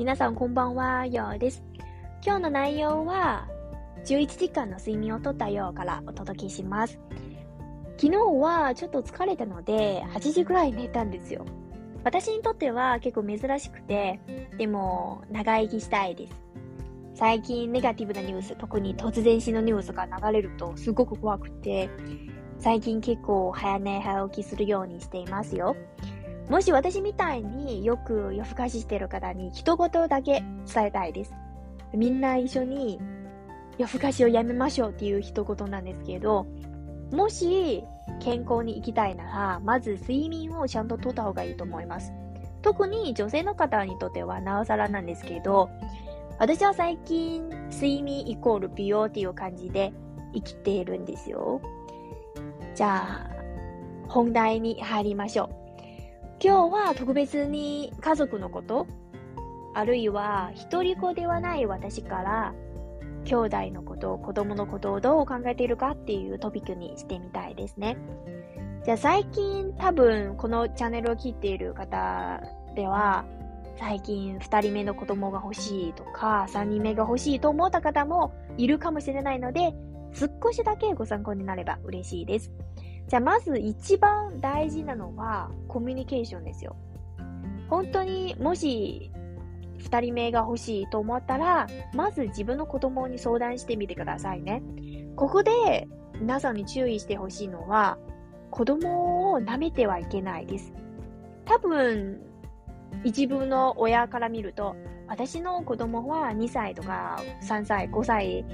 皆さんこんばんは、ようです。今日の内容は、11時間の睡眠をとったようからお届けします。昨日はちょっと疲れたので、8時ぐらい寝たんですよ。私にとっては結構珍しくて、でも長生きしたいです。最近ネガティブなニュース、特に突然死のニュースが流れるとすごく怖くて、最近結構早寝早起きするようにしていますよ。もし私みたいによく夜更かししてる方に一言だけ伝えたいです。みんな一緒に夜更かしをやめましょうっていう一言なんですけど、もし健康に行きたいなら、まず睡眠をちゃんととった方がいいと思います。特に女性の方にとってはなおさらなんですけど、私は最近睡眠イコール美容っていう感じで生きているんですよ。じゃあ、本題に入りましょう。今日は特別に家族のこと、あるいは一人子ではない私から、兄弟のこと、子供のことをどう考えているかっていうトピックにしてみたいですね。じゃあ最近多分このチャンネルを聞いている方では、最近2人目の子供が欲しいとか、3人目が欲しいと思った方もいるかもしれないので、少しだけご参考になれば嬉しいです。じゃあまず一番大事なのはコミュニケーションですよ。本当にもし2人目が欲しいと思ったら、まず自分の子供に相談してみてくださいね。ここで皆さんに注意してほしいのは、子供を舐めてはいけないです。多分、一部の親から見ると、私の子供は2歳とか3歳、5歳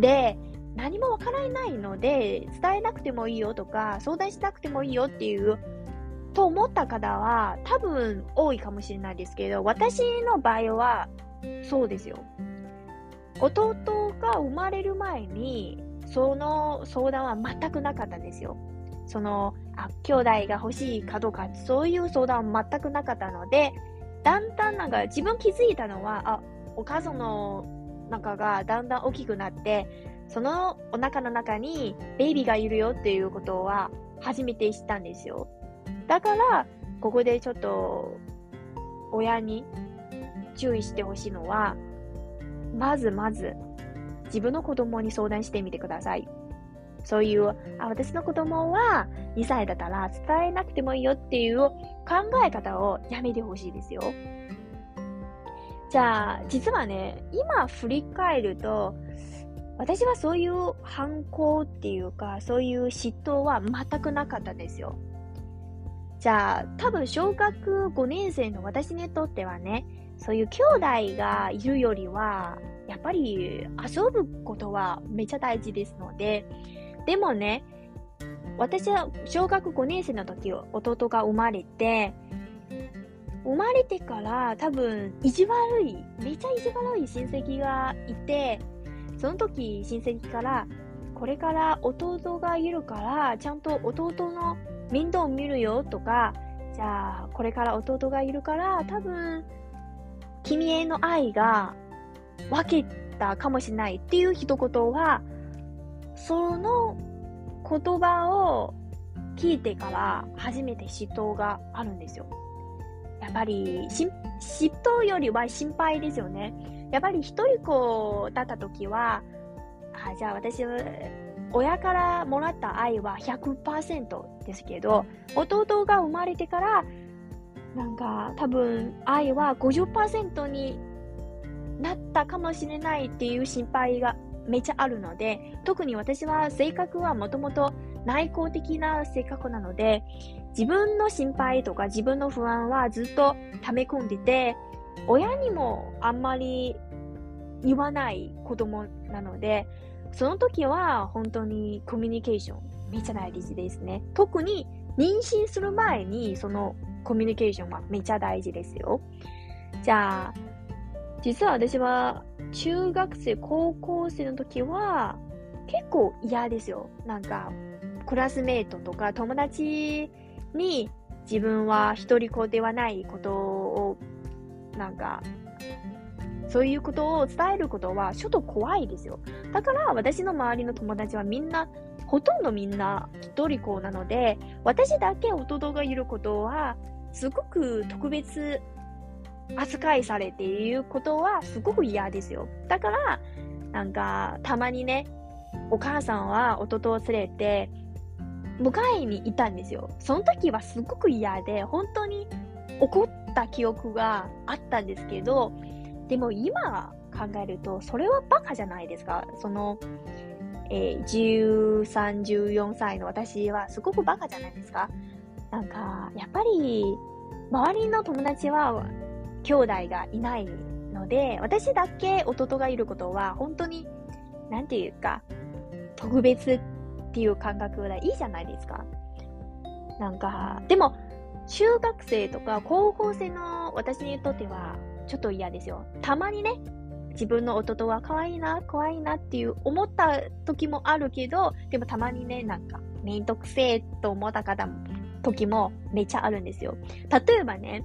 で、何もわからないので、伝えなくてもいいよとか、相談しなくてもいいよっていう、と思った方は多分多いかもしれないですけど、私の場合はそうですよ。弟が生まれる前に、その相談は全くなかったんですよ。その、あ、兄弟が欲しいかどうか、そういう相談は全くなかったので、だんだんなんか自分気づいたのは、あ、お母さんの中がだんだん大きくなって、そのお腹の中にベイビーがいるよっていうことは初めて知ったんですよ。だから、ここでちょっと親に注意してほしいのは、まずまず自分の子供に相談してみてください。そういう、あ、私の子供は2歳だったら伝えなくてもいいよっていう考え方をやめてほしいですよ。じゃあ、実はね、今振り返ると、私はそういう反抗っていうか、そういう嫉妬は全くなかったですよ。じゃあ、多分小学5年生の私にとってはね、そういう兄弟がいるよりは、やっぱり遊ぶことはめっちゃ大事ですので、でもね、私は小学5年生の時、弟が生まれて、生まれてから多分意地悪い、めちゃ意地悪い親戚がいて、その時親戚から、これから弟がいるから、ちゃんと弟の面倒を見るよとか、じゃあ、これから弟がいるから、多分、君への愛が分けたかもしれないっていう一言は、その言葉を聞いてから初めて嫉妬があるんですよ。やっぱり、嫉妬よりは心配ですよね。やっぱり一人子だった時は、あじゃあ私、親からもらった愛は100%ですけど、弟が生まれてから、なんか多分愛は50%になったかもしれないっていう心配がめちゃあるので、特に私は性格はもともと内向的な性格なので、自分の心配とか自分の不安はずっと溜め込んでて、親にもあんまり言わない子供なので、その時は本当にコミュニケーションめちゃ大事ですね。特に妊娠する前にそのコミュニケーションはめちゃ大事ですよ。じゃあ、実は私は中学生、高校生の時は結構嫌ですよ。なんか、クラスメートとか友達に自分は一人子ではないことをなんか、そういうことを伝えることはちょっと怖いですよ。だから私の周りの友達はみんな、ほとんどみんな一人子なので、私だけ弟がいることはすごく特別扱いされていることはすごく嫌ですよ。だから、なんか、たまにね、お母さんは弟を連れて、迎えに行ったんですよ。その時はすごく嫌で、本当に怒った記憶があったんですけど、でも今考えると、それはバカじゃないですか。その、えー、13、14歳の私はすごくバカじゃないですか。なんか、やっぱり、周りの友達は兄弟がいないので、私だけ弟がいることは本当に、なんていうか、特別っていう感覚がいいじゃないですか。なんか、でも、中学生とか高校生の私にとってはちょっと嫌ですよ。たまにね、自分の弟は可愛いな、怖いなっていう思った時もあるけど、でもたまにね、なんか、めんどくせえと思った方も、時もめっちゃあるんですよ。例えばね、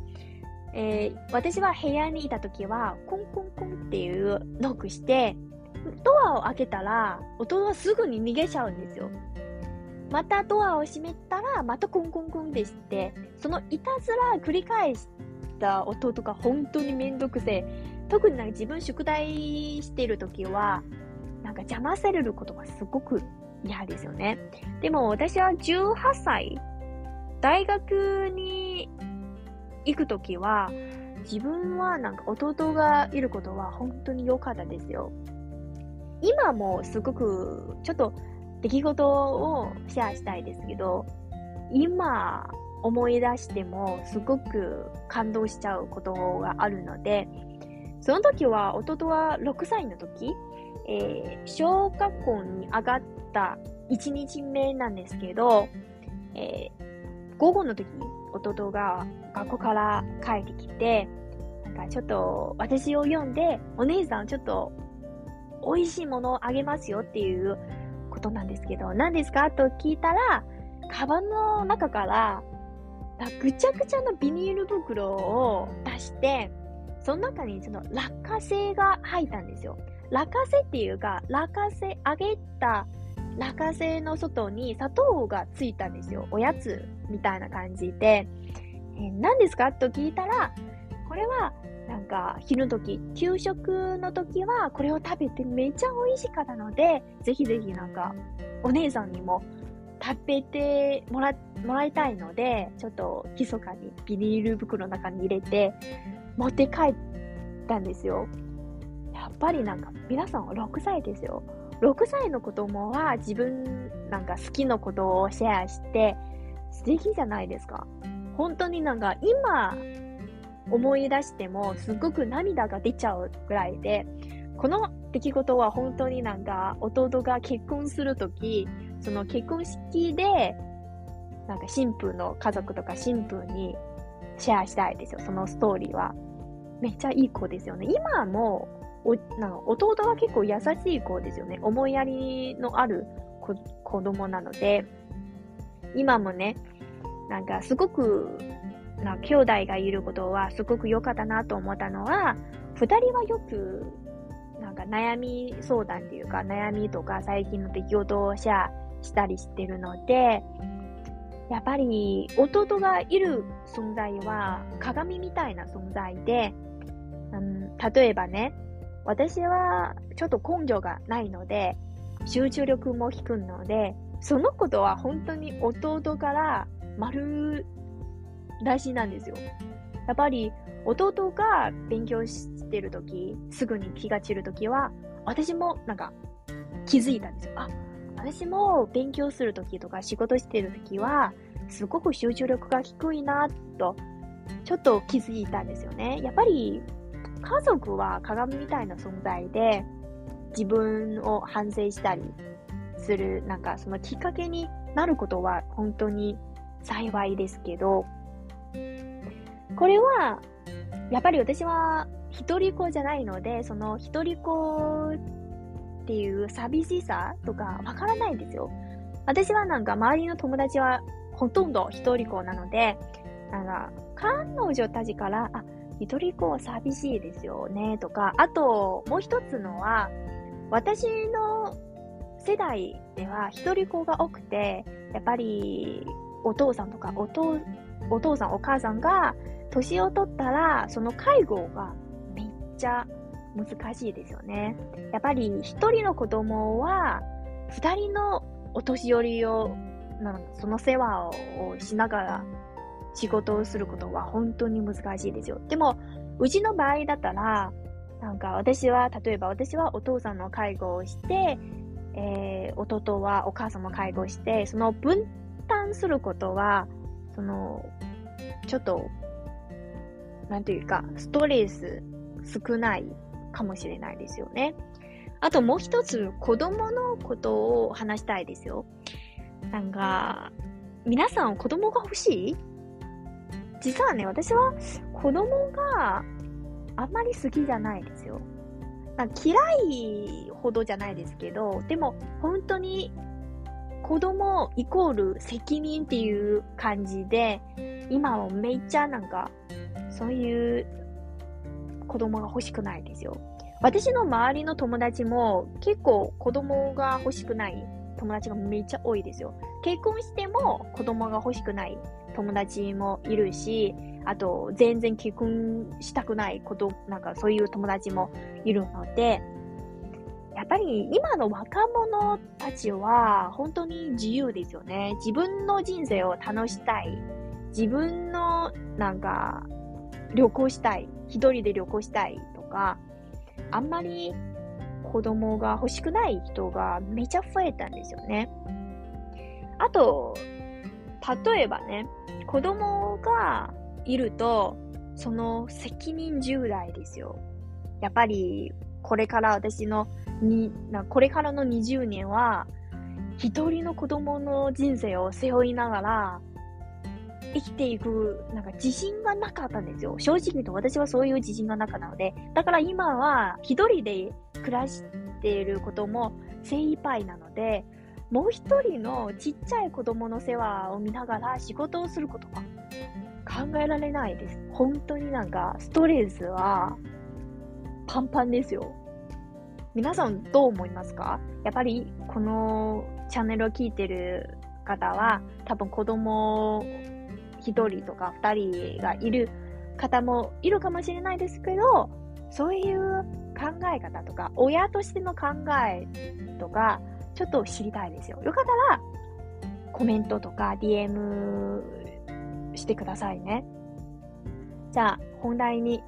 えー、私は部屋にいた時は、コンコンコンっていうノックして、ドアを開けたら、弟はすぐに逃げちゃうんですよ。またドアを閉めたら、またコンコンコンでして、そのいたずら繰り返した弟が本当にめんどくせえ。特になんか自分宿題してる時は、なんか邪魔されることがすごく嫌ですよね。でも私は18歳、大学に行く時は、自分はなんか弟がいることは本当に良かったですよ。今もすごくちょっと出来事をシェアしたいですけど、今思い出してもすごく感動しちゃうことがあるので、その時は、弟は6歳の時、えー、小学校に上がった1日目なんですけど、えー、午後の時弟が学校から帰ってきて、なんかちょっと私を呼んで、お姉さんちょっと美味しいものをあげますよっていうことなんですけど、何ですか？と聞いたら、カバンの中から、ぐちゃぐちゃのビニール袋を出して、その中にその落花生が入ったんですよ。落花生っていうか、落花生、揚げた落花生の外に砂糖がついたんですよ。おやつみたいな感じで。えー、何ですか？と聞いたら、これはなんか、昼時、給食の時は、これを食べてめっちゃ美味しかったので、ぜひぜひなんか、お姉さんにも食べてもら、もらいたいので、ちょっと、密かにビニール袋の中に入れて、持って帰ったんですよ。やっぱりなんか、皆さんは6歳ですよ。6歳の子供は自分なんか好きなことをシェアして、素敵じゃないですか。本当になんか今思い出してもすごく涙が出ちゃうぐらいで、この出来事は本当になんか弟が結婚するとき、その結婚式で、なんか新婦の家族とか新婦にシェアしたいですよ、そのストーリーは。めっちゃいい子ですよね。今も、おなんか弟は結構優しい子ですよね。思いやりのある子子供なので、今もね、なんかすごくな兄弟がいることはすごく良かったなと思ったのは、二人はよく、なんか悩み相談っていうか、悩みとか最近の出来事をシェアしたりしてるので、やっぱり弟がいる存在は鏡みたいな存在で、うん、例えばね、私はちょっと根性がないので、集中力も低いので、そのことは本当に弟から丸大事なんですよ。やっぱり弟が勉強してるとき、すぐに気が散るときは、私もなんか気づいたんですよ。あ、私も勉強するときとか仕事してるときは、すごく集中力が低いなと、ちょっと気づいたんですよね。やっぱり家族は鏡みたいな存在で、自分を反省したりする、なんかそのきっかけになることは本当に幸いですけど、これは、やっぱり私は一人子じゃないので、その一人子っていう寂しさとかわからないんですよ。私はなんか周りの友達はほとんど一人子なので、なんか彼女たちから、あ、一人子は寂しいですよねとか、あともう一つのは、私の世代では一人子が多くて、やっぱりお父さんとかお父お父さんお母さんが年を取ったら、その介護がめっちゃ難しいですよね。やっぱり一人の子供は、二人のお年寄りを、その世話をしながら仕事をすることは本当に難しいですよ。でも、うちの場合だったら、なんか私は、例えば私はお父さんの介護をして、えー、弟はお母さんの介護をして、その分担することは、その、ちょっと、なんていうか、ストレス少ないかもしれないですよね。あともう一つ、子供のことを話したいですよ。なんか、皆さん子供が欲しい？実はね、私は子供があんまり好きじゃないですよ。嫌いほどじゃないですけど、でも本当に子供イコール責任っていう感じで、今はめっちゃなんか、そういう子供が欲しくないですよ。私の周りの友達も結構子供が欲しくない友達がめっちゃ多いですよ。結婚しても子供が欲しくない友達もいるし、あと、全然結婚したくないこと、なんかそういう友達もいるので、やっぱり今の若者たちは本当に自由ですよね。自分の人生を楽したい。自分のなんか旅行したい。一人で旅行したいとか、あんまり子供が欲しくない人がめちゃ増えたんですよね。あと、例えばね、子供がいると、その責任重大ですよ。やっぱり、これから私のに、これからの20年は、一人の子供の人生を背負いながら、生きていく、なんか自信がなかったんですよ。正直言うと私はそういう自信がなかったので、だから今は一人で暮らしていることも精一杯なので、もう一人のちっちゃい子供の世話を見ながら仕事をすることが考えられないです。本当になんかストレスはパンパンですよ。皆さんどう思いますか？やっぱりこのチャンネルを聞いてる方は多分子供一人とか二人がいる方もいるかもしれないですけど、そういう考え方とか、親としての考えとか、ちょっと知りたいですよ。よかったら、コメントとか DM してくださいね。じゃあ、本題に、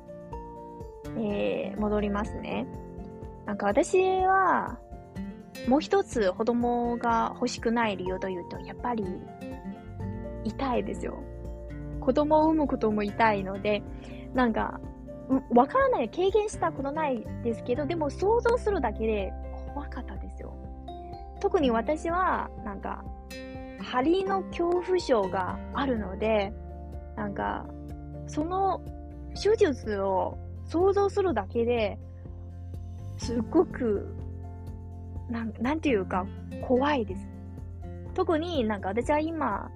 えー、戻りますね。なんか私は、もう一つ子供が欲しくない理由というと、やっぱり、痛いですよ。子供を産むことも痛いので、なんか、わからない、経験したことないですけど、でも想像するだけで怖かったですよ。特に私は、なんか、針の恐怖症があるので、なんか、その手術を想像するだけで、すっごく、なん、なんていうか、怖いです。特になんか私は今、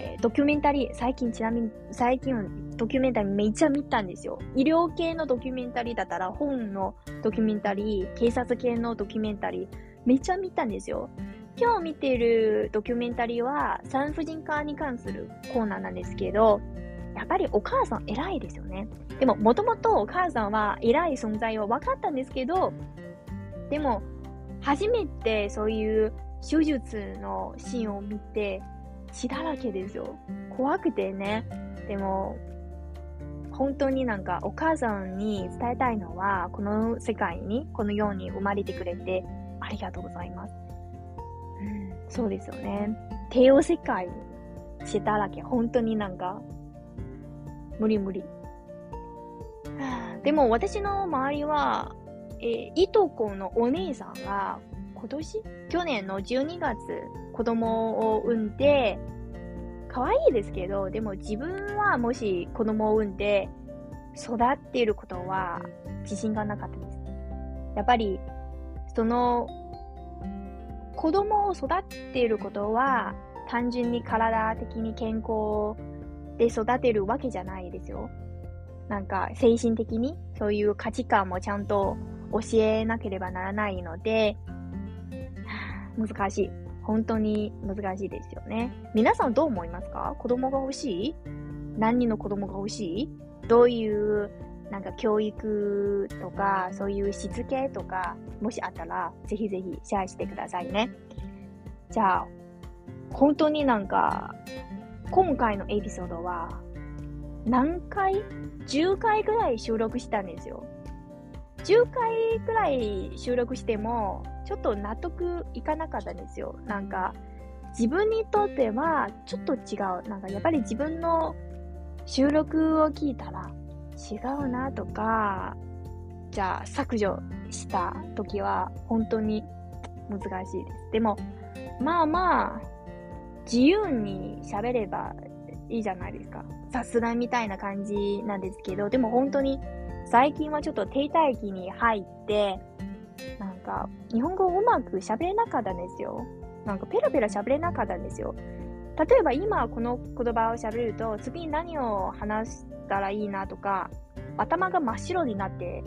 えー、ドキュメンタリー、最近ちなみに、最近はドキュメンタリーめっちゃ見たんですよ。医療系のドキュメンタリーだったら、本のドキュメンタリー、警察系のドキュメンタリー、めっちゃ見たんですよ。今日見ているドキュメンタリーは産婦人科に関するコーナーなんですけど、やっぱりお母さん偉いですよね。でも、もともとお母さんは偉い存在を分かったんですけど、でも、初めてそういう手術のシーンを見て、血だらけですよ。怖くてね。でも、本当になんかお母さんに伝えたいのは、この世界に、この世に生まれてくれて、ありがとうございます。うん、そうですよね。帝王世界血だらけ。本当になんか、無理無理。でも私の周りは、えー、いとこのお姉さんが今年去年の12月子供を産んで、可愛いですけど、でも自分はもし子供を産んで育っていることは自信がなかったです。やっぱりその子供を育っていることは単純に体的に健康で育てるわけじゃないですよ。なんか精神的にそういう価値観もちゃんと教えなければならないので、難しい。本当に難しいですよね。皆さんどう思いますか？子供が欲しい？何人の子供が欲しい？どういうなんか教育とか、そういうしつけとか、もしあったら、ぜひぜひシェアしてくださいね。じゃあ、本当になんか、今回のエピソードは、何回 ?10 回ぐらい収録したんですよ。10回ぐらい収録しても、ちょっと納得いかなかったんですよ。なんか、自分にとってはちょっと違う。なんかやっぱり自分の収録を聞いたら違うなとか、じゃあ削除した時は本当に難しいです。でも、まあまあ、自由に喋ればいいじゃないですか。雑談みたいな感じなんですけど、でも本当に最近はちょっと停滞期に入って、なんか日本語をうまく喋れなかったんですよ。なんかペラペラ喋れなかったんですよ。例えば今この言葉を喋ると次に何を話したらいいなとか頭が真っ白になって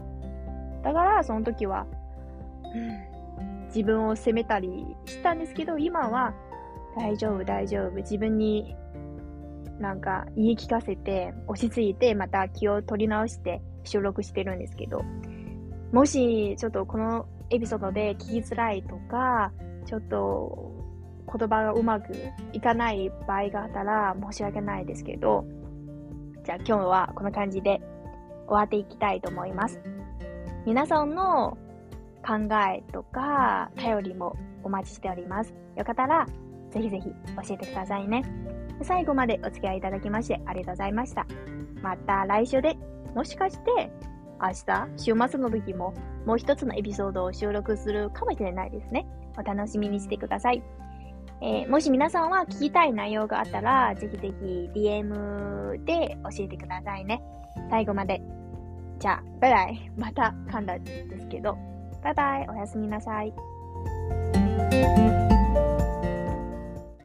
だからその時は、うん、自分を責めたりしたんですけど今は大丈夫大丈夫自分になんか言い聞かせて落ち着いてまた気を取り直して収録してるんですけどもしちょっとこのエピソードで聞きづらいとかちょっと言葉がうまくいかない場合があったら申し訳ないですけど、じゃあ今日はこんな感じで終わっていきたいと思います。皆さんの考えとか頼りもお待ちしております。よかったらぜひぜひ教えてくださいね。最後までお付き合いいただきましてありがとうございました。また来週で、もしかして明日、週末の時ももう一つのエピソードを収録するかもしれないですね。お楽しみにしてください。えー、もし皆さんは聞きたい内容があったら、ぜひぜひ DM で教えてくださいね。最後まで。じゃあ、バイバイ。また噛んだんですけど。バイバイ。おやすみなさい。